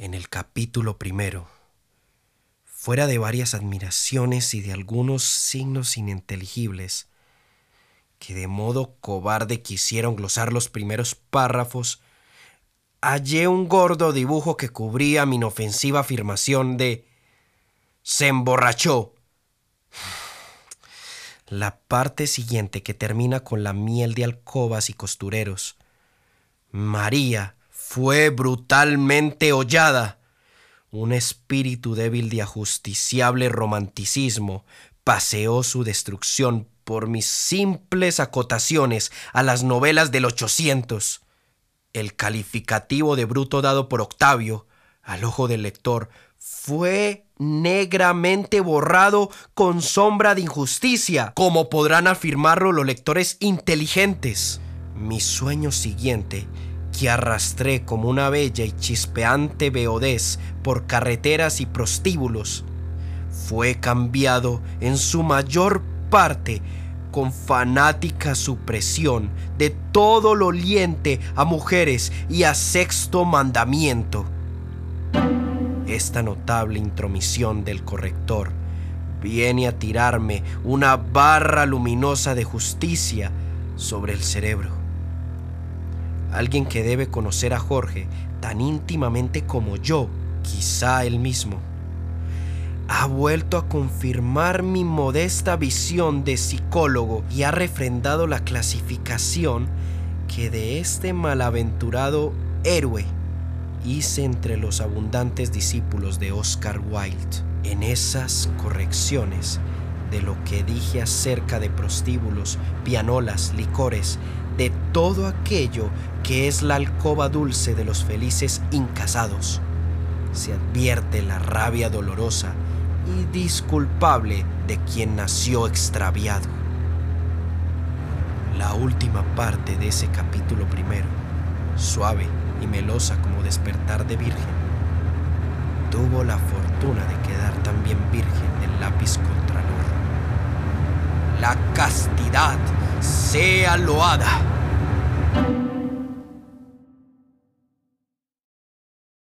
En el capítulo primero, fuera de varias admiraciones y de algunos signos ininteligibles, que de modo cobarde quisieron glosar los primeros párrafos, hallé un gordo dibujo que cubría mi inofensiva afirmación de se emborrachó. La parte siguiente que termina con la miel de alcobas y costureros. María fue brutalmente hollada. Un espíritu débil de ajusticiable romanticismo paseó su destrucción por mis simples acotaciones a las novelas del 800. El calificativo de bruto dado por Octavio al ojo del lector fue negramente borrado con sombra de injusticia, como podrán afirmarlo los lectores inteligentes. Mi sueño siguiente, que arrastré como una bella y chispeante beodez por carreteras y prostíbulos, fue cambiado en su mayor parte con fanática supresión de todo lo oliente a mujeres y a sexto mandamiento. Esta notable intromisión del corrector viene a tirarme una barra luminosa de justicia sobre el cerebro. Alguien que debe conocer a Jorge tan íntimamente como yo, quizá él mismo, ha vuelto a confirmar mi modesta visión de psicólogo y ha refrendado la clasificación que de este malaventurado héroe hice entre los abundantes discípulos de Oscar Wilde. En esas correcciones de lo que dije acerca de prostíbulos, pianolas, licores, de todo aquello que es la alcoba dulce de los felices incasados, se advierte la rabia dolorosa y disculpable de quien nació extraviado. La última parte de ese capítulo primero, suave y melosa como despertar de virgen, tuvo la fortuna de quedar también virgen del lápiz contralor. La castidad sea loada.